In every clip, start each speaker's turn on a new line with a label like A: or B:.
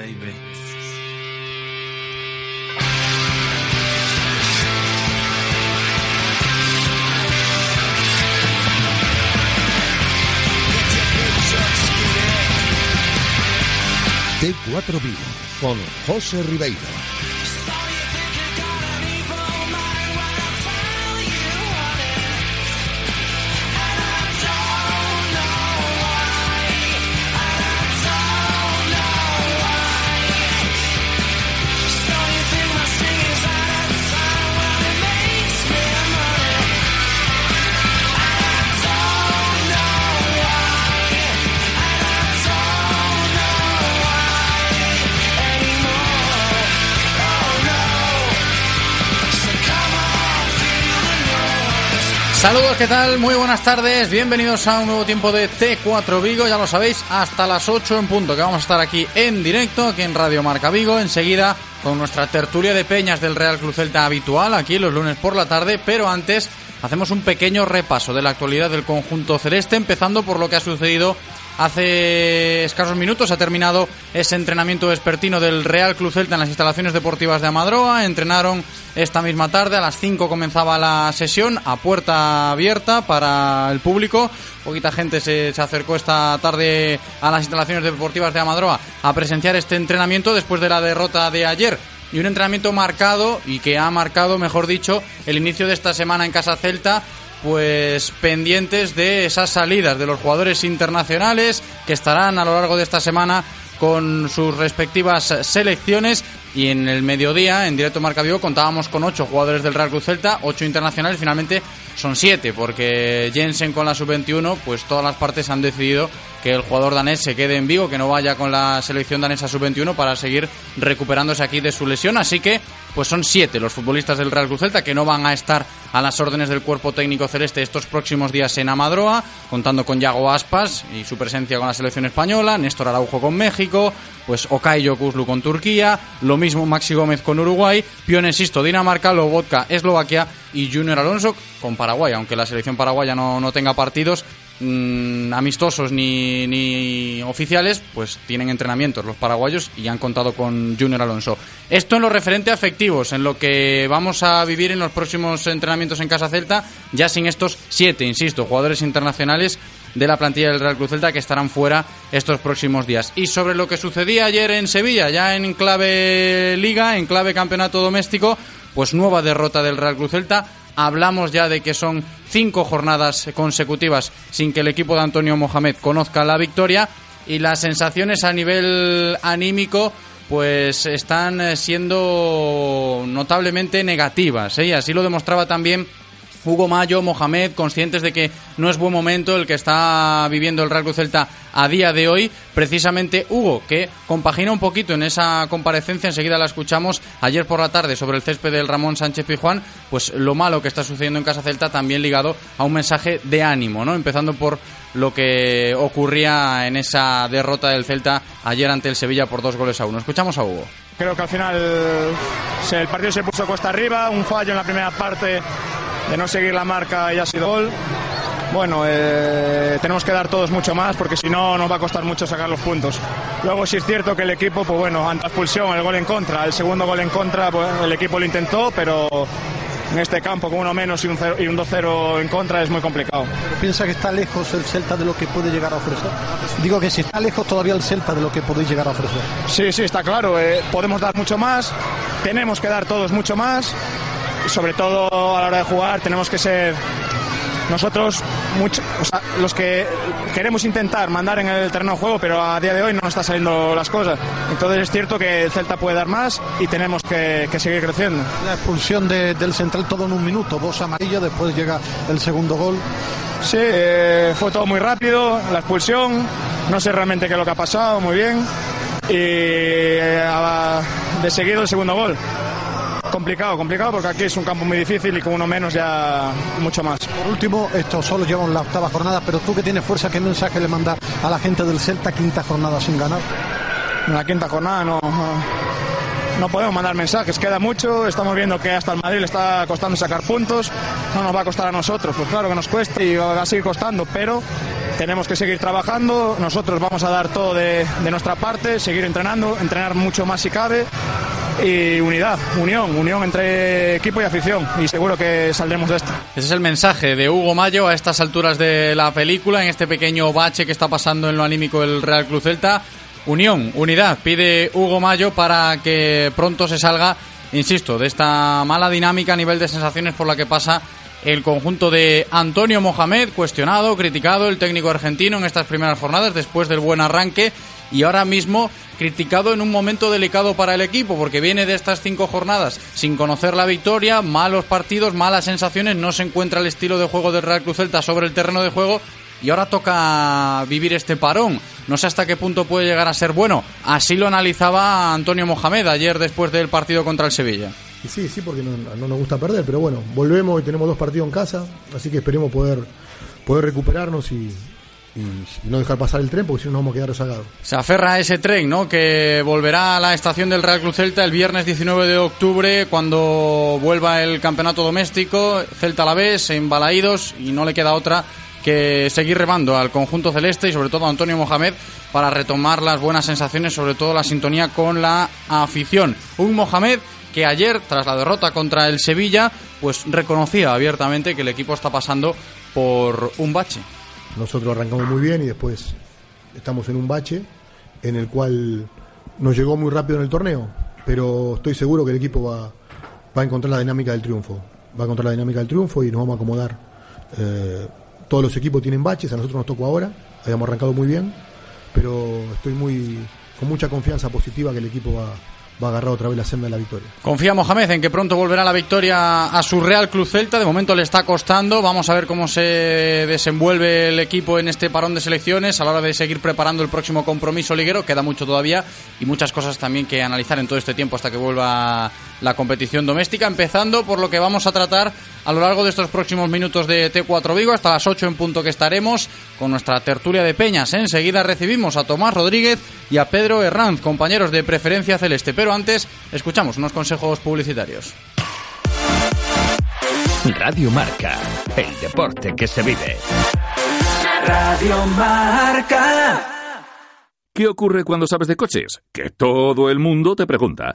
A: baby, baby.
B: T4 Vigo con José Ribeiro.
C: Saludos, ¿qué tal? Muy buenas tardes, bienvenidos a un nuevo tiempo de T4 Vigo, ya lo sabéis, hasta las 8 en punto, que vamos a estar aquí en directo, aquí en Radio Marca Vigo, enseguida con nuestra tertulia de peñas del Real Cruz Celta habitual, aquí los lunes por la tarde, pero antes hacemos un pequeño repaso de la actualidad del conjunto celeste, empezando por lo que ha sucedido Hace escasos minutos ha terminado ese entrenamiento vespertino del Real Club Celta en las instalaciones deportivas de Amadroa. Entrenaron esta misma tarde, a las 5 comenzaba la sesión a puerta abierta para el público. Poquita gente se, se acercó esta tarde a las instalaciones deportivas de Amadroa a presenciar este entrenamiento después de la derrota de ayer y un entrenamiento marcado y que ha marcado, mejor dicho, el inicio de esta semana en Casa Celta pues pendientes de esas salidas de los jugadores internacionales que estarán a lo largo de esta semana con sus respectivas selecciones. Y en el mediodía, en directo Marca Vigo, contábamos con ocho jugadores del Real Cruz Celta, ocho internacionales, finalmente son siete, porque Jensen con la sub-21, pues todas las partes han decidido que el jugador danés se quede en Vigo, que no vaya con la selección danesa sub-21 para seguir recuperándose aquí de su lesión. Así que, pues son siete los futbolistas del Real Cruz Celta que no van a estar a las órdenes del cuerpo técnico celeste estos próximos días en Amadroa, contando con Yago Aspas y su presencia con la selección española, Néstor Araujo con México, pues Okay Yokuslu con Turquía, lo mismo Maxi Gómez con Uruguay, Pionesisto Dinamarca, Lobotka Eslovaquia y Junior Alonso con Paraguay, aunque la selección paraguaya no, no tenga partidos, mmm, amistosos ni, ni, oficiales, pues tienen entrenamientos los paraguayos y han contado con Junior Alonso. Esto en lo referente a efectivos, en lo que vamos a vivir en los próximos entrenamientos en Casa Celta, ya sin estos siete, insisto, jugadores internacionales de la plantilla del Real Cruz Celta que estarán fuera estos próximos días. Y sobre lo que sucedía ayer en Sevilla, ya en clave liga, en clave campeonato doméstico, pues nueva derrota del Real Cruz Celta hablamos ya de que son cinco jornadas consecutivas sin que el equipo de Antonio Mohamed conozca la victoria y las sensaciones a nivel anímico pues están siendo notablemente negativas. ¿eh? Así lo demostraba también Hugo Mayo, Mohamed, conscientes de que no es buen momento el que está viviendo el Real Cruz Celta a día de hoy. Precisamente Hugo, que compagina un poquito en esa comparecencia, enseguida la escuchamos ayer por la tarde sobre el césped del Ramón Sánchez Pijuán, pues lo malo que está sucediendo en Casa Celta también ligado a un mensaje de ánimo, ¿no? Empezando por lo que ocurría en esa derrota del Celta ayer ante el Sevilla por dos goles a uno. Escuchamos a Hugo.
D: Creo que al final el partido se puso cuesta arriba, un fallo en la primera parte de no seguir la marca y ha sido gol. Bueno, eh, tenemos que dar todos mucho más porque si no nos va a costar mucho sacar los puntos. Luego sí es cierto que el equipo, pues bueno, ante la expulsión, el gol en contra, el segundo gol en contra, pues el equipo lo intentó, pero en este campo con uno menos y un, y un 2-0 en contra es muy complicado.
E: ¿Piensa que está lejos el Celta de lo que puede llegar a ofrecer? Digo que si está lejos todavía el Celta de lo que podéis llegar a ofrecer.
D: Sí, sí, está claro. Eh, podemos dar mucho más, tenemos que dar todos mucho más sobre todo a la hora de jugar tenemos que ser nosotros mucho, o sea, los que queremos intentar mandar en el terreno de juego, pero a día de hoy no nos está saliendo las cosas. Entonces es cierto que el Celta puede dar más y tenemos que, que seguir creciendo.
E: La expulsión de, del central todo en un minuto, dos amarillas, después llega el segundo gol.
D: Sí, eh, fue todo muy rápido, la expulsión, no sé realmente qué es lo que ha pasado, muy bien. y eh, de seguido el segundo gol. Complicado, complicado porque aquí es un campo muy difícil y con uno menos ya mucho más.
E: Por último, esto solo llevan la octava jornada, pero tú que tienes fuerza, ¿qué mensaje le mandas a la gente del Celta quinta jornada sin ganar?
D: En la quinta jornada no, no podemos mandar mensajes, queda mucho, estamos viendo que hasta el Madrid le está costando sacar puntos, no nos va a costar a nosotros, pues claro que nos cuesta y va a seguir costando, pero tenemos que seguir trabajando, nosotros vamos a dar todo de, de nuestra parte, seguir entrenando, entrenar mucho más si cabe y unidad, unión, unión entre equipo y afición y seguro que saldremos de esto.
C: Ese es el mensaje de Hugo Mayo a estas alturas de la película, en este pequeño bache que está pasando en lo anímico del Real Cruz Celta. Unión, unidad, pide Hugo Mayo para que pronto se salga, insisto, de esta mala dinámica a nivel de sensaciones por la que pasa el conjunto de Antonio Mohamed, cuestionado, criticado, el técnico argentino en estas primeras jornadas después del buen arranque y ahora mismo criticado en un momento delicado para el equipo porque viene de estas cinco jornadas sin conocer la victoria, malos partidos, malas sensaciones, no se encuentra el estilo de juego del Real Cruz Celta sobre el terreno de juego y ahora toca vivir este parón. No sé hasta qué punto puede llegar a ser bueno. Así lo analizaba Antonio Mohamed ayer después del partido contra el Sevilla.
F: Y sí, sí, porque no, no nos gusta perder, pero bueno, volvemos y tenemos dos partidos en casa, así que esperemos poder, poder recuperarnos y, y- y no dejar pasar el tren, porque si no nos vamos a quedar rezagados.
C: Se aferra a ese tren, ¿no? Que volverá a la estación del Real Cruz Celta el viernes 19 de octubre cuando vuelva el campeonato doméstico. Celta a la vez, en Balaídos y no le queda otra que seguir remando al conjunto celeste y sobre todo a Antonio Mohamed para retomar las buenas sensaciones, sobre todo la sintonía con la afición. Un Mohamed que ayer, tras la derrota contra el Sevilla, pues reconocía abiertamente que el equipo está pasando por un bache.
F: Nosotros arrancamos muy bien y después estamos en un bache en el cual nos llegó muy rápido en el torneo, pero estoy seguro que el equipo va, va a encontrar la dinámica del triunfo. Va a encontrar la dinámica del triunfo y nos vamos a acomodar. Eh, todos los equipos tienen baches, a nosotros nos tocó ahora, habíamos arrancado muy bien, pero estoy muy con mucha confianza positiva que el equipo va, va a agarrar otra vez la senda de la victoria.
C: Confía Mohamed en que pronto volverá la victoria a su Real Club Celta. De momento le está costando. Vamos a ver cómo se desenvuelve el equipo en este parón de selecciones a la hora de seguir preparando el próximo compromiso liguero. Queda mucho todavía y muchas cosas también que analizar en todo este tiempo hasta que vuelva la competición doméstica. Empezando por lo que vamos a tratar a lo largo de estos próximos minutos de T4 Vigo hasta las 8 en punto que estaremos con nuestra tertulia de peñas. Enseguida recibimos a Tomás Rodríguez y a Pedro Herranz, compañeros de Preferencia Celeste. Pero antes escuchamos unos consejos publicitarios.
G: Radio Marca, el deporte que se vive.
A: Radio Marca.
H: ¿Qué ocurre cuando sabes de coches? Que todo el mundo te pregunta.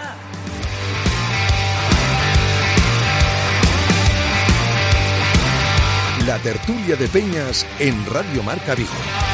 B: La tertulia de Peñas en Radio Marca Vigo.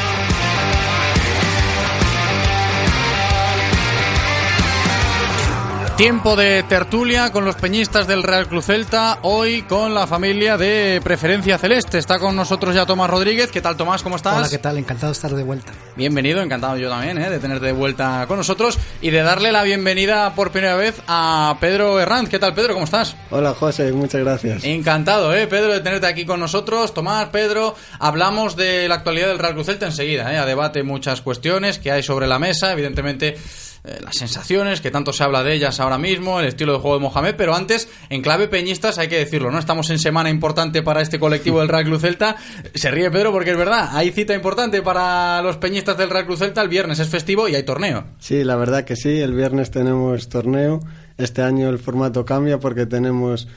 C: Tiempo de tertulia con los peñistas del Real Club Celta, hoy con la familia de Preferencia Celeste. Está con nosotros ya Tomás Rodríguez. ¿Qué tal, Tomás? ¿Cómo estás?
I: Hola, ¿qué tal? Encantado de estar de vuelta.
C: Bienvenido, encantado yo también ¿eh? de tenerte de vuelta con nosotros y de darle la bienvenida por primera vez a Pedro Herranz. ¿Qué tal, Pedro? ¿Cómo estás?
I: Hola, José, muchas gracias.
C: Encantado, ¿eh, Pedro, de tenerte aquí con nosotros. Tomás, Pedro, hablamos de la actualidad del Real Cruz Celta enseguida, ¿eh? A debate muchas cuestiones que hay sobre la mesa, evidentemente eh, las sensaciones, que tanto se habla de ellas ahora mismo, el estilo de juego de Mohamed, pero antes, en clave peñistas, hay que decirlo, ¿no? Estamos en semana importante para este colectivo del Real Cruz Celta. Se ríe Pedro porque es verdad, hay cita importante para los peñistas del Real Cruz Celta, el viernes es festivo y hay torneo.
I: Sí, la verdad que sí, el viernes tenemos torneo. Este año el formato cambia porque tenemos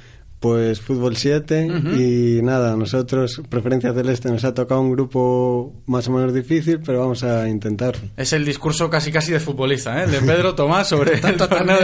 I: Pues fútbol 7 y nada, nosotros, preferencia celeste, nos ha tocado un grupo más o menos difícil, pero vamos a intentarlo.
C: Es el discurso casi casi de futbolista, ¿eh? De Pedro Tomás sobre el torneo de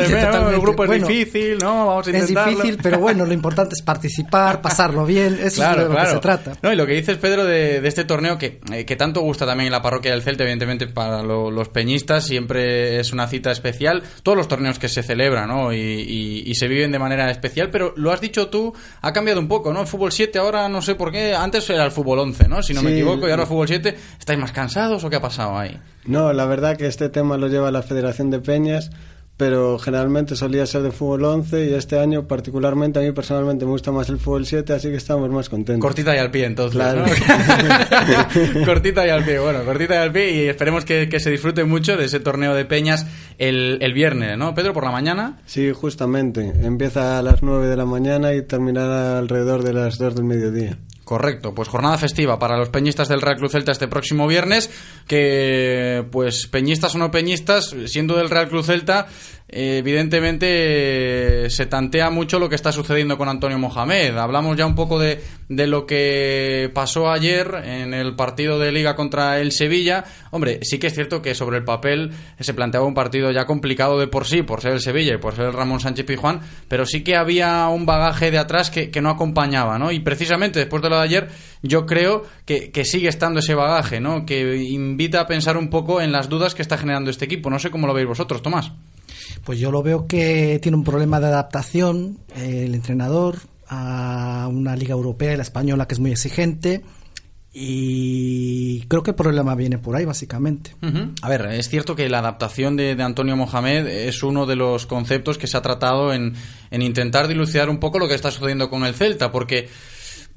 J: totalmente.
C: El grupo es
J: Bueno,
C: difícil, ¿no? Vamos a
J: Es
C: intentarlo.
J: difícil, pero bueno, lo importante es participar, pasarlo bien, eso es de lo que se trata.
C: No, y lo que dices, Pedro, de, de este torneo que, eh, que tanto gusta también en la parroquia del Celta, evidentemente para lo- los peñistas, siempre es una cita especial. Todos los torneos que se celebran, ¿no? Y, y- y se viven de manera especial, pero lo has dicho tú, ha cambiado un poco, ¿no? El fútbol 7 ahora no sé por qué, antes era el fútbol 11, ¿no? Si no me
I: Sí.
C: equivoco, y ahora el fútbol 7, ¿estáis más cansados o qué ha pasado ahí?
I: No, la verdad que este tema lo lleva la Federación de Peñas, pero generalmente solía ser de fútbol 11 y este año particularmente a mí personalmente me gusta más el fútbol 7, así que estamos más contentos.
C: Cortita y al pie, entonces.
I: Claro.
C: ¿no? cortita y al pie, bueno, cortita y al pie y esperemos que, que se disfrute mucho de ese torneo de peñas el, el viernes, ¿no? Pedro, por la mañana.
I: Sí, justamente. Empieza a las 9 de la mañana y terminará alrededor de las 2 del mediodía.
C: Correcto, pues jornada festiva para los peñistas del Real Club Celta este próximo viernes, que pues peñistas o no peñistas, siendo del Real Club Celta, evidentemente eh, se tantea mucho lo que está sucediendo con Antonio Mohamed. Hablamos ya un poco de, de lo que pasó ayer en el partido de liga contra el Sevilla. Hombre, sí que es cierto que sobre el papel se planteaba un partido ya complicado de por sí, por ser el Sevilla y por ser el Ramón Sánchez Pizjuán, pero sí que había un bagaje de atrás que, que no acompañaba, ¿no? Y precisamente después de lo de ayer, yo creo que, que sigue estando ese bagaje, ¿no? Que invita a pensar un poco en las dudas que está generando este equipo. No sé cómo lo veis vosotros, Tomás.
J: Pues yo lo veo que tiene un problema de adaptación eh, el entrenador a una liga europea y la española que es muy exigente y creo que el problema viene por ahí básicamente.
C: A ver, es cierto que la adaptación de, de Antonio Mohamed es uno de los conceptos que se ha tratado en, en intentar dilucidar un poco lo que está sucediendo con el Celta, porque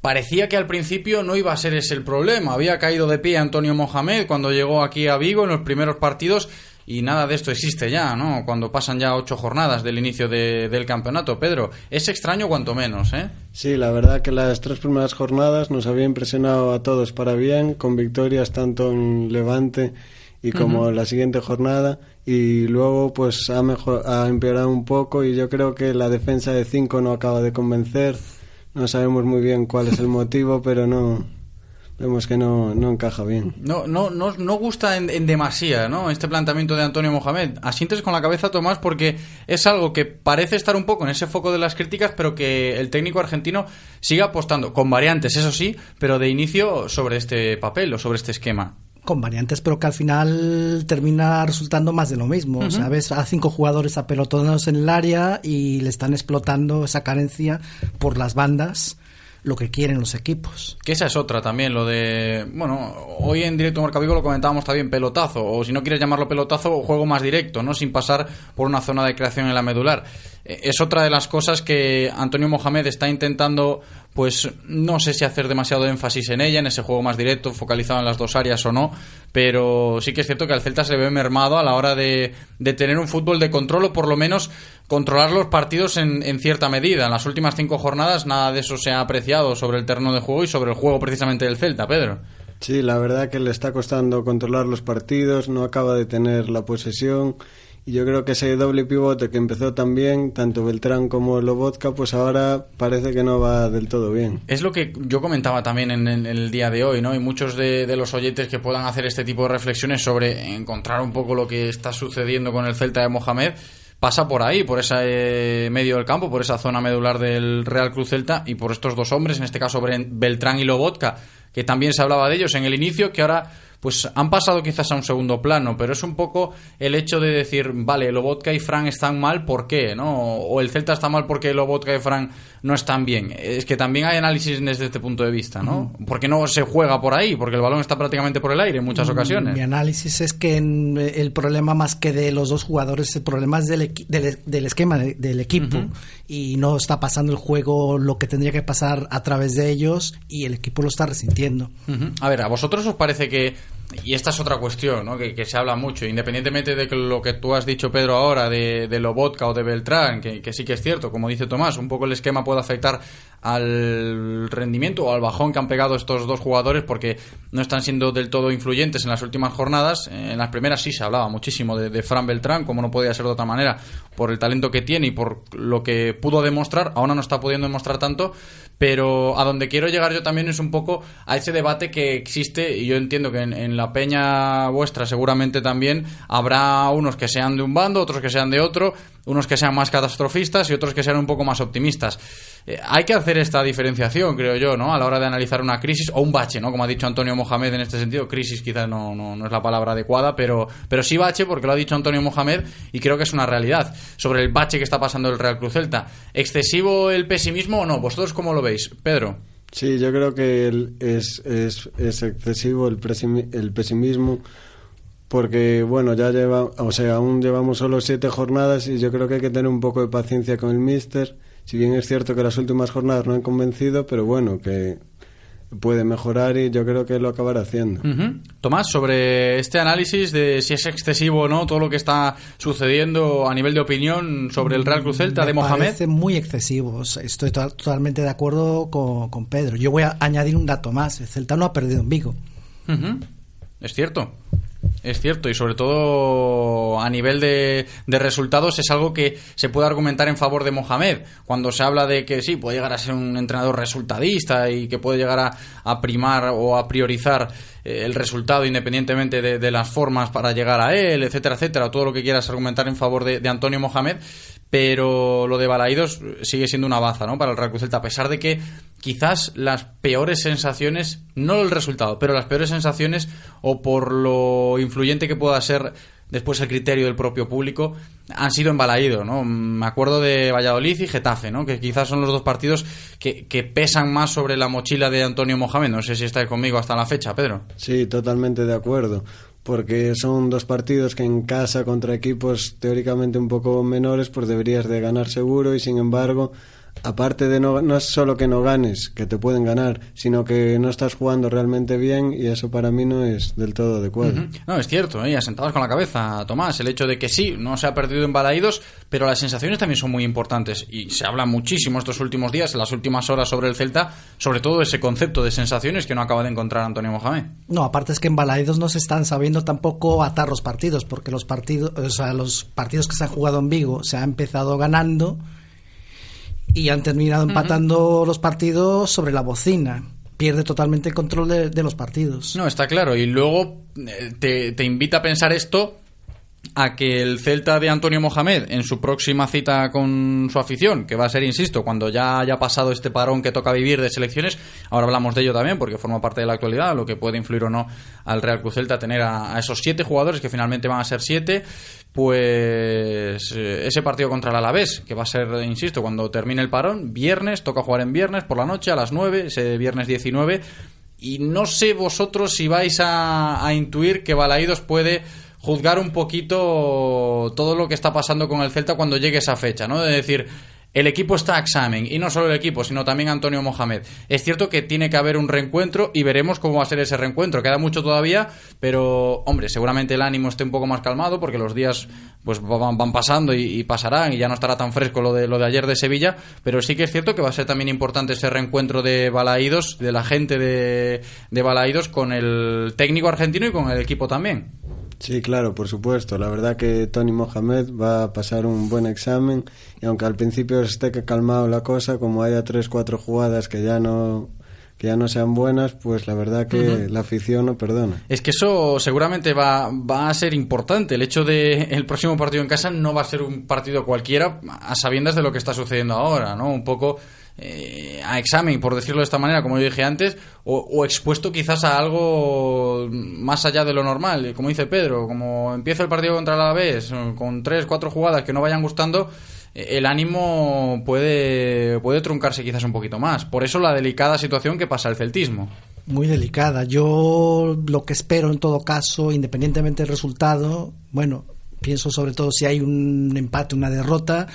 C: parecía que al principio no iba a ser ese el problema. Había caído de pie Antonio Mohamed cuando llegó aquí a Vigo en los primeros partidos y nada de esto existe ya, ¿no? Cuando pasan ya ocho jornadas del inicio de- del campeonato. Pedro, es extraño cuanto menos, ¿eh?
I: Sí, la verdad que las tres primeras jornadas nos había impresionado a todos para bien, con victorias tanto en Levante y como
C: Ujú.
I: la siguiente jornada. Y luego pues ha, mejor, ha empeorado un poco y yo creo que la defensa de cinco no acaba de convencer. No sabemos muy bien cuál es el motivo, pero no vemos que no, no encaja bien.
C: No, no, no, no gusta en, en demasía, ¿no? Este planteamiento de Antonio Mohamed. Asientes con la cabeza, Tomás, porque es algo que parece estar un poco en ese foco de las críticas, pero que el técnico argentino sigue apostando, con variantes, eso sí, pero de inicio sobre este papel o sobre este esquema.
J: Con variantes, pero que al final termina resultando más de lo mismo. Ves a cinco jugadores apelotonados en el área y le están explotando esa carencia por las bandas, lo que quieren los equipos.
C: Que esa es otra también, lo de. Bueno, hoy en directo Marca Vigo lo comentábamos también, pelotazo, o si no quieres llamarlo pelotazo, juego más directo, ¿no? Sin pasar por una zona de creación en la medular. Eh, Es otra de las cosas que Antonio Mohamed está intentando, pues no sé si hacer demasiado énfasis en ella, en ese juego más directo, focalizado en las dos áreas o no, pero sí que es cierto que al Celta se ve mermado a la hora de, de tener un fútbol de control o por lo menos controlar los partidos en, en cierta medida. En las últimas cinco jornadas nada de eso se ha apreciado sobre el terreno de juego y sobre el juego precisamente del Celta, Pedro.
I: Sí, la verdad que le está costando controlar los partidos, no acaba de tener la posesión yo creo que ese doble pivote que empezó tan bien, tanto Beltrán como Lobotka, pues ahora parece que no va del todo bien.
C: Es lo que yo comentaba también en, el día de hoy, ¿no? Y muchos de, los oyentes que puedan hacer este tipo de reflexiones sobre encontrar un poco lo que está sucediendo con el Celta de Mohamed pasa por ahí, por ese eh, medio del campo, por esa zona medular del Real Cruz Celta y por estos dos hombres, en este caso Beltrán y Lobotka, que también se hablaba de ellos en el inicio, que ahora pues han pasado quizás a un segundo plano, pero es un poco el hecho de decir, vale, Lobotka y Fran están mal, ¿por qué? ¿no? O el Celta está mal porque Lobotka y Fran no están bien. Es que también hay análisis desde este punto de vista, ¿no? Porque no se juega por ahí, porque el balón está prácticamente por el aire en muchas ocasiones.
J: Mi análisis es que en- el problema más que de los dos jugadores, el problema es del, equi- del, del esquema de- del equipo y no está pasando el juego lo que tendría que pasar a través de ellos y el equipo lo está resintiendo.
C: A ver, ¿a vosotros os parece que, y esta es otra cuestión, ¿no? que, que se habla mucho, independientemente de que lo que tú has dicho, Pedro, ahora, de, de Lobotka o de Beltrán, que, sí que es cierto, como dice Tomás, un poco el esquema puede afectar al rendimiento o al bajón que han pegado estos dos jugadores porque no están siendo del todo influyentes en las últimas jornadas. En las primeras sí se hablaba muchísimo de, de Fran Beltrán, como no podía ser de otra manera, por el talento que tiene y por lo que pudo demostrar. Ahora no está pudiendo demostrar tanto, pero a donde quiero llegar yo también es un poco a ese debate que existe y yo entiendo que en, en, la peña vuestra seguramente también habrá unos que sean de un bando, otros que sean de otro, unos que sean más catastrofistas y otros que sean un poco más optimistas. Eh, hay que hacer esta diferenciación, creo yo, ¿no? A la hora de analizar una crisis o un bache, ¿no? Como ha dicho Antonio Mohamed en este sentido, crisis quizás no, no, no es la palabra adecuada, pero, pero sí bache porque lo ha dicho Antonio Mohamed y creo que es una realidad. Sobre el bache que está pasando el Real Cruz Celta, ¿excesivo el pesimismo o no? ¿Vosotros cómo lo veis? Pedro.
I: Sí, yo creo que es, es, es, excesivo el pesimismo porque bueno, ya lleva, o sea, aún llevamos solo siete jornadas y yo creo que hay que tener un poco de paciencia con el míster. Si bien es cierto que las últimas jornadas no han convencido, pero bueno, que puede mejorar y yo creo que lo acabará haciendo.
C: Uh -huh. Tomás, sobre este análisis de si es excesivo o no todo lo que está sucediendo a nivel de opinión sobre el Real Cruz Celta
J: Me
C: de Mohamed.
J: parece muy excesivo. Estoy to totalmente de acuerdo con, con, Pedro. Yo voy a añadir un dato más. El Celta no ha perdido en Vigo.
C: Uh -huh. Es cierto. Es cierto, y sobre todo a nivel de, de, resultados es algo que se puede argumentar en favor de Mohamed. Cuando se habla de que sí, puede llegar a ser un entrenador resultadista y que puede llegar a, primar o a priorizar eh, el resultado independientemente de, las formas para llegar a él, etcétera, etcétera, todo lo que quieras argumentar en favor de Antonio Mohamed, pero lo de Balaídos sigue siendo una baza ¿no? para el Real Cruz Celta, a pesar de que quizás las peores sensaciones, no el resultado, pero las peores sensaciones o por lo influyente que pueda ser después el criterio del propio público han sido en Balaídos, ¿no? Me acuerdo de Valladolid y Getafe, ¿no? Que quizás son los dos partidos que, que, pesan más sobre la mochila de Antonio Mohamed. No sé si estáis conmigo hasta la fecha, Pedro.
I: Sí, totalmente de acuerdo porque son dos partidos que en casa contra equipos teóricamente un poco menores pues deberías de ganar seguro y sin embargo aparte de no, no es solo que no ganes, que te pueden ganar, sino que no estás jugando realmente bien y eso para mí no es del todo adecuado. Uh
C: -huh. No, es cierto, ¿eh? asentados con la cabeza, Tomás, el hecho de que sí, no se ha perdido en Balaídos, pero las sensaciones también son muy importantes y se habla muchísimo estos últimos días, en las últimas horas sobre el Celta, sobre todo ese concepto de sensaciones que no acaba de encontrar Antonio Mohamed.
J: No, aparte es que en Balaídos no se están sabiendo tampoco atar los partidos, porque los partidos, o sea, los partidos que se han jugado en Vigo se ha empezado ganando y han terminado empatando uh -huh. los partidos sobre la bocina. Pierde totalmente el control de, de los partidos.
C: No, está claro. Y luego eh, te, te, invita a pensar esto a que el Celta de Antonio Mohamed en su próxima cita con su afición, que va a ser, insisto, cuando ya haya pasado este parón que toca vivir de selecciones, ahora hablamos de ello también porque forma parte de la actualidad, lo que puede influir o no al Real Cruz Celta tener a, esos siete jugadores que finalmente van a ser siete, pues eh, ese partido contra el Alavés, que va a ser, insisto, cuando termine el parón, viernes, toca jugar en viernes por la noche a las 9, ese viernes 19, y no sé vosotros si vais a, a intuir que Balaídos puede juzgar un poquito todo lo que está pasando con el Celta cuando llegue esa fecha, ¿no? De decir, el equipo está examen, y no solo el equipo, sino también Antonio Mohamed. Es cierto que tiene que haber un reencuentro y veremos cómo va a ser ese reencuentro. Queda mucho todavía, pero, hombre, seguramente el ánimo esté un poco más calmado porque los días pues van, van pasando y, y, pasarán y ya no estará tan fresco lo de, lo de ayer de Sevilla, pero sí que es cierto que va a ser también importante ese reencuentro de Balaídos, de la gente de, de Balaídos con el técnico argentino y con el equipo también.
I: Sí, claro, por supuesto. La verdad que Tony Mohamed va a pasar un buen examen y aunque al principio esté calmado la cosa, como haya tres, cuatro jugadas que ya no que ya no sean buenas, pues la verdad que uh -huh. la afición no perdona.
C: Es que eso seguramente va, va a ser importante. El hecho de el próximo partido en casa no va a ser un partido cualquiera a sabiendas de lo que está sucediendo ahora, ¿no? Un poco eh, a examen, por decirlo de esta manera, como yo dije antes, o, o, expuesto quizás a algo más allá de lo normal. Como dice Pedro, como empieza el partido contra la vez con tres, cuatro jugadas que no vayan gustando, el ánimo puede, puede truncarse quizás un poquito más. Por eso la delicada situación que pasa el celtismo.
J: Muy delicada. Yo lo que espero en todo caso, independientemente del resultado, bueno, pienso sobre todo si hay un empate, una derrota,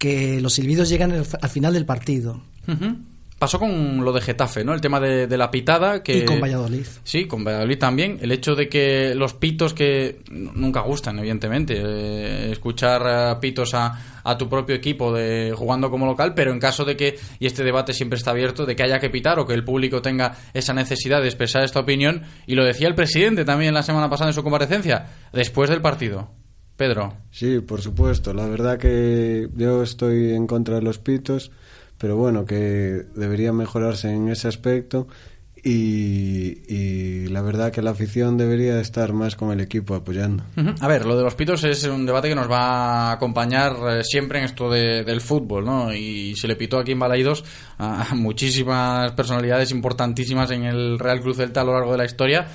J: que los silbidos llegan al final del partido.
C: Uh -huh. pasó con lo de Getafe, ¿no? El tema de, de la pitada. Que,
J: Y con Valladolid.
C: Sí, con Valladolid también. El hecho de que los pitos que nunca gustan, evidentemente. eh, escuchar pitos a, a tu propio equipo de jugando como local, pero en caso de que, y este debate siempre está abierto, de que haya que pitar o que el público tenga esa necesidad de expresar esta opinión, y lo decía el presidente también la semana pasada en su comparecencia, después del partido. Pedro.
I: Sí, por supuesto. La verdad que yo estoy en contra de los pitos, pero bueno, que debería mejorarse en ese aspecto y, y la verdad que la afición debería estar más con el equipo apoyando.
C: A ver, lo de los pitos es un debate que nos va a acompañar eh, siempre en esto de- del fútbol, ¿no? Y se le pitó aquí en Balaidos a muchísimas personalidades importantísimas en el Real Cruz Celta a lo largo de la historia.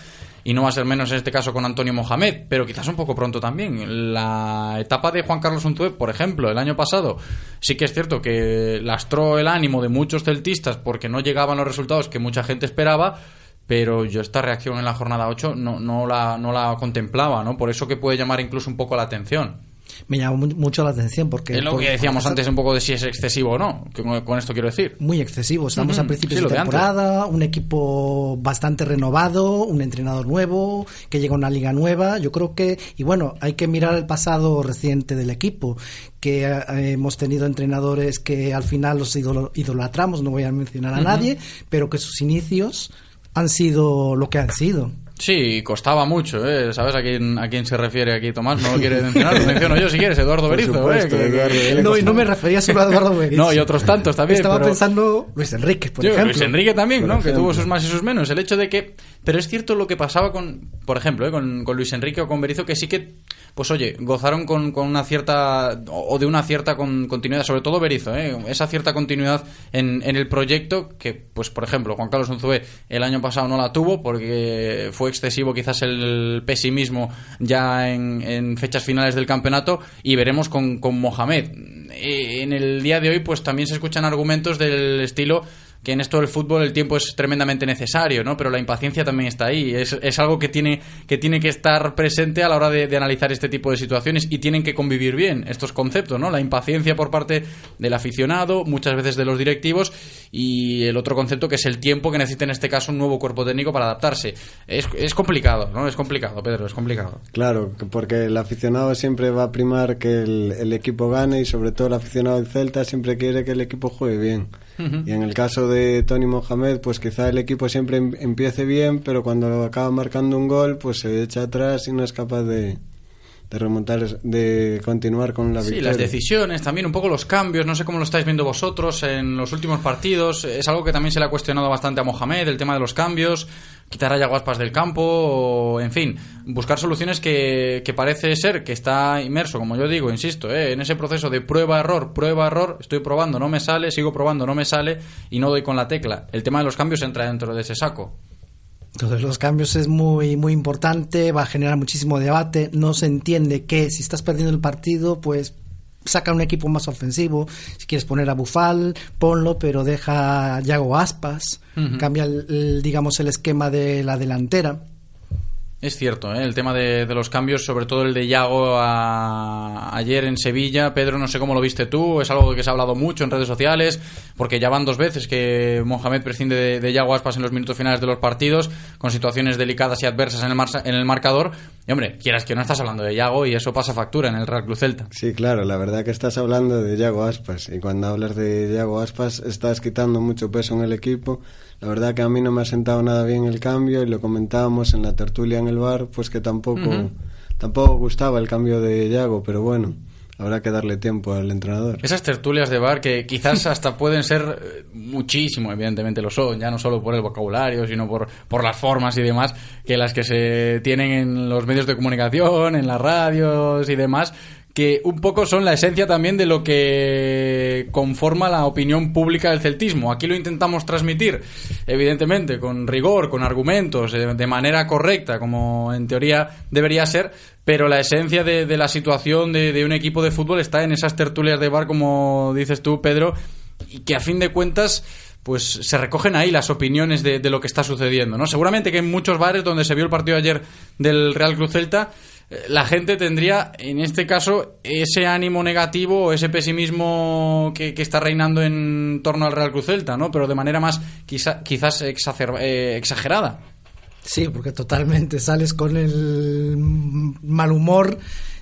C: Y no va a ser menos en este caso con Antonio Mohamed, pero quizás un poco pronto también. La etapa de Juan Carlos Unzué, por ejemplo, el año pasado, sí que es cierto que lastró el ánimo de muchos celtistas porque no llegaban los resultados que mucha gente esperaba, pero yo esta reacción en la jornada 8 no, no, la, no la contemplaba, ¿no? Por eso que puede llamar incluso un poco la atención.
J: Me llamó mu- mucho la atención porque...
C: es lo
J: por-
C: que decíamos antes un poco de si es excesivo o no, que con esto quiero decir.
J: Muy excesivo. Estamos a principios
C: sí,
J: de temporada, un equipo bastante renovado, un entrenador nuevo, que llega a una liga nueva. Yo creo que, y bueno, hay que mirar el pasado reciente del equipo, que eh, hemos tenido entrenadores que al final los idolo- idolatramos, no voy a mencionar a nadie, pero que sus inicios han sido lo que han sido.
C: Sí, costaba mucho, ¿eh? ¿Sabes a quién, a quién se refiere aquí Tomás? No lo quiere mencionar, lo menciono yo si quieres, Eduardo
J: Por
C: Berizzo,
J: supuesto,
C: ¿eh?
J: Eduardo,
C: que-
J: No, y no me refería solo a Eduardo Berizzo.
C: No, y otros tantos también.
J: Estaba
C: pero-
J: pensando Luis Enrique, por
C: Yo,
J: ejemplo.
C: Luis Enrique también,
J: Por
C: ¿no? Que tuvo sus más y sus menos. El hecho de que. Pero es cierto lo que pasaba con. Por ejemplo, ¿eh? con, con Luis Enrique o con Berizzo, que sí que. Pues oye, gozaron con, con una cierta. O o de una cierta con- continuidad, sobre todo Berizzo, ¿eh? Esa cierta continuidad en, en el proyecto que, pues por ejemplo, Juan Carlos Unzué el año pasado no la tuvo porque fue excesivo quizás el pesimismo ya en, en fechas finales del campeonato y veremos con, con Mohamed. Eh, En el día de hoy, pues también se escuchan argumentos del estilo que en esto del fútbol el tiempo es tremendamente necesario, ¿no? Pero la impaciencia también está ahí. Es, es algo que tiene, que tiene que estar presente a la hora de, analizar este tipo de situaciones y tienen que convivir bien estos conceptos, ¿no? La impaciencia por parte del aficionado, muchas veces de los directivos, y el otro concepto que es el tiempo que necesita en este caso un nuevo cuerpo técnico para adaptarse. Es, es complicado, ¿no? Es complicado, Pedro, es complicado.
I: Claro, que- porque el aficionado siempre va a primar que el, el equipo gane y sobre todo el aficionado del Celta siempre quiere que el equipo juegue bien. Y en el caso de Tony Mohamed, pues quizá el equipo siempre em- empiece bien, pero cuando acaba marcando un gol, pues se echa atrás y no es capaz de, de remontar, de continuar con la
C: Sí,
I: victoria.
C: las decisiones, también un poco los cambios, no sé cómo lo estáis viendo vosotros en los últimos partidos. Es algo que también se le ha cuestionado bastante a Mohamed, el tema de los cambios, quitar a Yaguaspas del campo, o, en fin, buscar soluciones que, que parece ser que está inmerso, como yo digo, insisto, ¿eh? en ese proceso de prueba-error, prueba-error, estoy probando, no me sale, sigo probando, no me sale y no doy con la tecla. El tema de los cambios entra dentro de ese saco.
J: Entonces los cambios es muy muy importante, va a generar muchísimo debate, no se entiende que si estás perdiendo el partido, pues saca un equipo más ofensivo, si quieres poner a Bufal, ponlo, pero deja a Yago Aspas, cambia el, el, digamos el esquema de la delantera.
C: Es cierto, ¿eh? el tema de, los cambios, sobre todo el de Yago a- ayer en Sevilla. Pedro, no sé cómo lo viste tú, es algo que se ha hablado mucho en redes sociales, porque ya van dos veces que Mohamed prescinde de, Yago Aspas en los minutos finales de los partidos, con situaciones delicadas y adversas en el, marsa- en el marcador. Y hombre, quieras que no estás hablando de Yago y eso pasa factura en el Real Club Celta.
I: Sí, claro, la verdad que estás hablando de Yago Aspas y cuando hablas de Yago Aspas estás quitando mucho peso en el equipo. La verdad que a mí no me ha sentado nada bien el cambio y lo comentábamos en la tertulia en el bar, pues que tampoco tampoco gustaba el cambio de Yago, pero bueno, habrá que darle tiempo al entrenador.
C: Esas tertulias de bar que quizás hasta pueden ser eh, muchísimo, evidentemente lo son, ya no solo por el vocabulario, sino por, por las formas y demás, que las que se tienen en los medios de comunicación, en las radios y demás, que un poco son la esencia también de lo que conforma la opinión pública del celtismo. Aquí lo intentamos transmitir, evidentemente, con rigor, con argumentos, eh, de manera correcta, como en teoría debería ser, pero la esencia de, la situación de, de un equipo de fútbol está en esas tertulias de bar, como dices tú, Pedro, y que a fin de cuentas pues se recogen ahí las opiniones de, de lo que está sucediendo, ¿no? Seguramente que en muchos bares donde se vio el partido ayer del Real Cruz Celta, la gente tendría, en este caso, ese ánimo negativo o ese pesimismo que, está reinando en torno al Real Cruz Celta, ¿no? Pero de manera más quizá- quizás eh, exagerada.
J: Sí, porque totalmente sales con el mal humor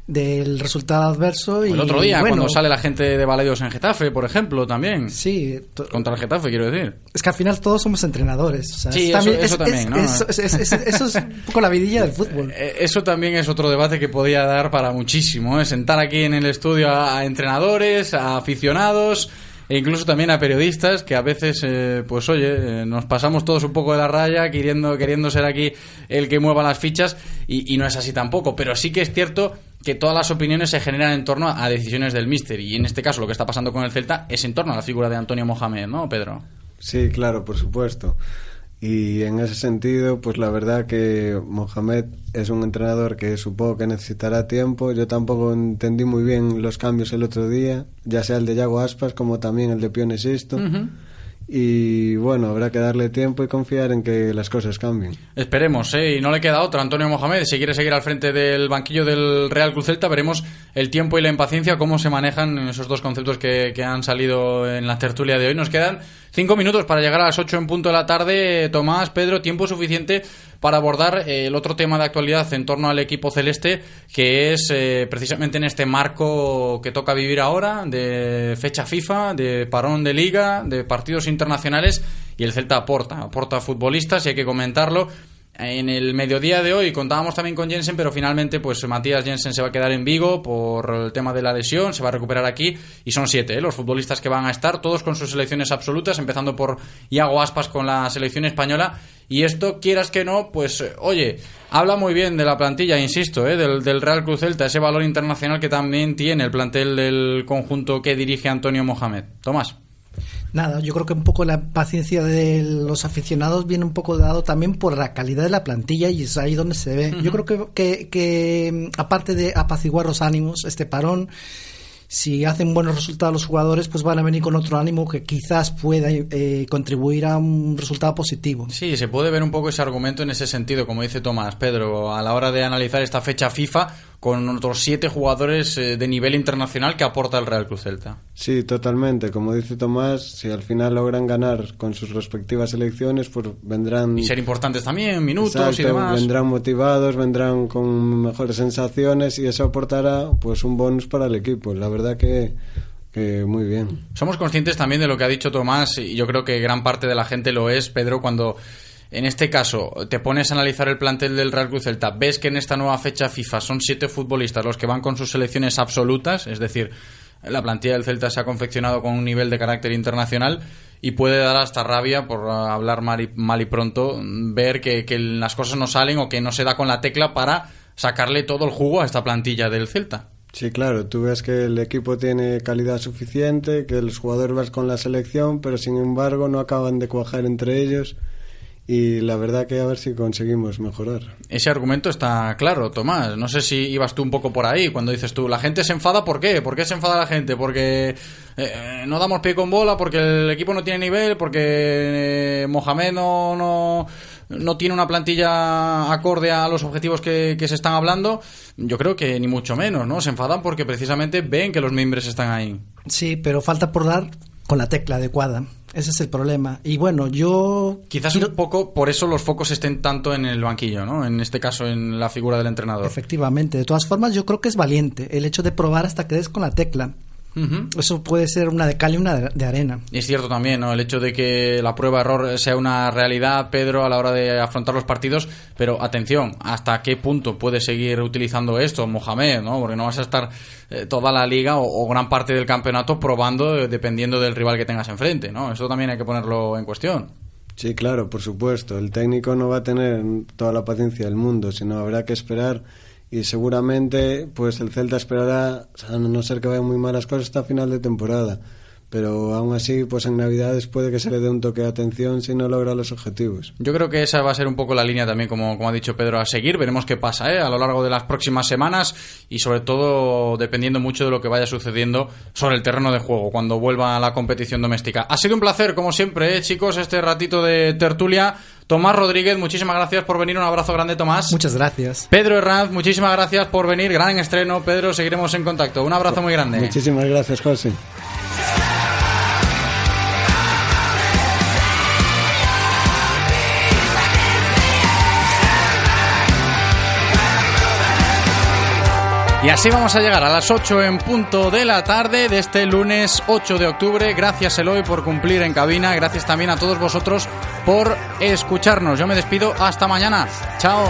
J: del resultado adverso. Y,
C: El otro día,
J: bueno,
C: cuando sale la gente de Balaidos en Getafe, por ejemplo, también.
J: Sí.
C: Contra el Getafe, quiero decir.
J: Es que al final todos somos entrenadores. o sea,
C: Sí,
J: es
C: eso- eso también, ¿no?
J: es- es- es- es- eso es un poco la vidilla del fútbol.
C: Eh, Eso también es otro debate que podía dar para muchísimo. ¿eh? Sentar aquí en el estudio a, a entrenadores, a aficionados e incluso también a periodistas que a veces, eh, pues oye, eh, nos pasamos todos un poco de la raya queriendo, queriendo ser aquí el que mueva las fichas y, no es así tampoco. Pero sí que es cierto que todas las opiniones se generan en torno a decisiones del míster y en este caso lo que está pasando con el Celta es en torno a la figura de Antonio Mohamed, ¿no, Pedro?
I: Sí, claro, por supuesto. Y en ese sentido, pues la verdad que Mohamed es un entrenador que supongo que necesitará tiempo. Yo tampoco entendí muy bien los cambios el otro día, ya sea el de Yago Aspas como también el de Pione Sisto. Y bueno, habrá que darle tiempo y confiar en que las cosas cambien.
C: Esperemos, ¿eh? Y no le queda otra. Antonio Mohamed, si quiere seguir al frente del banquillo del Real Cruz Celta, veremos el tiempo y la impaciencia, cómo se manejan esos dos conceptos que, que han salido en la tertulia de hoy. Nos quedan cinco minutos para llegar a las ocho en punto de la tarde. Tomás, Pedro, tiempo suficiente para abordar eh, el otro tema de actualidad en torno al equipo celeste, que es eh, precisamente en este marco que toca vivir ahora, de fecha FIFA, de parón de liga, de partidos internacionales, y el Celta aporta, aporta futbolistas y hay que comentarlo. En el mediodía de hoy contábamos también con Jensen, pero finalmente pues Matías Jensen se va a quedar en Vigo por el tema de la lesión, se va a recuperar aquí y son siete ¿eh? los futbolistas que van a estar, todos con sus selecciones absolutas, empezando por Iago Aspas con la selección española y esto, quieras que no, pues oye, habla muy bien de la plantilla, insisto, ¿eh? del, del Real Cruz Celta, ese valor internacional que también tiene el plantel del conjunto que dirige Antonio Mohamed. Tomás.
J: Nada, yo creo que un poco la paciencia de los aficionados viene un poco dado también por la calidad de la plantilla y es ahí donde se ve. Yo creo que, que, que, aparte de apaciguar los ánimos, este parón, si hacen buenos resultados los jugadores, pues van a venir con otro ánimo que quizás pueda eh, contribuir a un resultado positivo.
C: Sí, se puede ver un poco ese argumento en ese sentido, como dice Tomás, Pedro, a la hora de analizar esta fecha FIFA con otros siete jugadores eh, de nivel internacional que aporta el Real Cruz Celta.
I: Sí, totalmente. Como dice Tomás, si al final logran ganar con sus respectivas selecciones, pues vendrán...
C: Y ser importantes también, minutos
I: Exacto,
C: y demás.
I: Vendrán motivados, vendrán con mejores sensaciones y eso aportará pues un bonus para el equipo. La verdad que, que muy bien.
C: Somos conscientes también de lo que ha dicho Tomás y yo creo que gran parte de la gente lo es, Pedro, cuando en este caso te pones a analizar el plantel del Real Cruz Celta, ves que en esta nueva fecha FIFA son siete futbolistas los que van con sus selecciones absolutas, es decir, la plantilla del Celta se ha confeccionado con un nivel de carácter internacional y puede dar hasta rabia, por hablar mal y, mal y pronto, ver que, que las cosas no salen o que no se da con la tecla para sacarle todo el jugo a esta plantilla del Celta.
I: Sí, claro, tú ves que el equipo tiene calidad suficiente, que los jugadores vas con la selección, pero sin embargo no acaban de cuajar entre ellos y la verdad que a ver si conseguimos mejorar.
C: Ese argumento está claro, Tomás. No sé si ibas tú un poco por ahí cuando dices tú, la gente se enfada, ¿por qué? ¿Por qué se enfada la gente? Porque eh, no damos pie con bola, porque el equipo no tiene nivel, porque eh, Mohamed no, no, no, tiene una plantilla acorde a los objetivos que, que, se están hablando. Yo creo que ni mucho menos, ¿no? Se enfadan porque precisamente ven que los miembros están ahí.
J: Sí, pero falta por dar con la tecla adecuada. Ese es el problema. Y bueno, yo...
C: Quizás quiero... un poco por eso los focos estén tanto en el banquillo, ¿no? En este caso, en la figura del entrenador.
J: Efectivamente. De todas formas, yo creo que es valiente el hecho de probar hasta que des con la tecla. Uh -huh. Eso puede ser una de cal y una de arena.
C: Y es cierto también, ¿no? El hecho de que la prueba-error sea una realidad, Pedro, a la hora de afrontar los partidos. Pero atención, ¿hasta qué punto puede seguir utilizando esto Mohamed, ¿no? Porque no vas a estar eh, toda la liga o, o, gran parte del campeonato probando eh, dependiendo del rival que tengas enfrente, ¿no? Eso también hay que ponerlo en cuestión.
I: Sí, claro, por supuesto. El técnico no va a tener toda la paciencia del mundo, sino habrá que esperar y seguramente pues el Celta esperará, a no ser que vayan muy malas cosas, hasta final de temporada. Pero aún así, pues en Navidades puede que se le dé un toque de atención si no logra los objetivos.
C: Yo creo que esa va a ser un poco la línea también, como, como ha dicho Pedro, a seguir. Veremos qué pasa ¿eh? a lo largo de las próximas semanas y sobre todo dependiendo mucho de lo que vaya sucediendo sobre el terreno de juego cuando vuelva a la competición doméstica. Ha sido un placer, como siempre, ¿eh, chicos, este ratito de tertulia. Tomás Rodríguez, muchísimas gracias por venir. Un abrazo grande, Tomás.
J: Muchas gracias.
C: Pedro Herranz, muchísimas gracias por venir. Gran estreno, Pedro. Seguiremos en contacto. Un abrazo muy grande.
I: Muchísimas gracias, José.
C: Y así vamos a llegar a las 8 en punto de la tarde de este lunes 8 de octubre. Gracias Eloy por cumplir en cabina. Gracias también a todos vosotros por escucharnos. Yo me despido. Hasta mañana. Chao.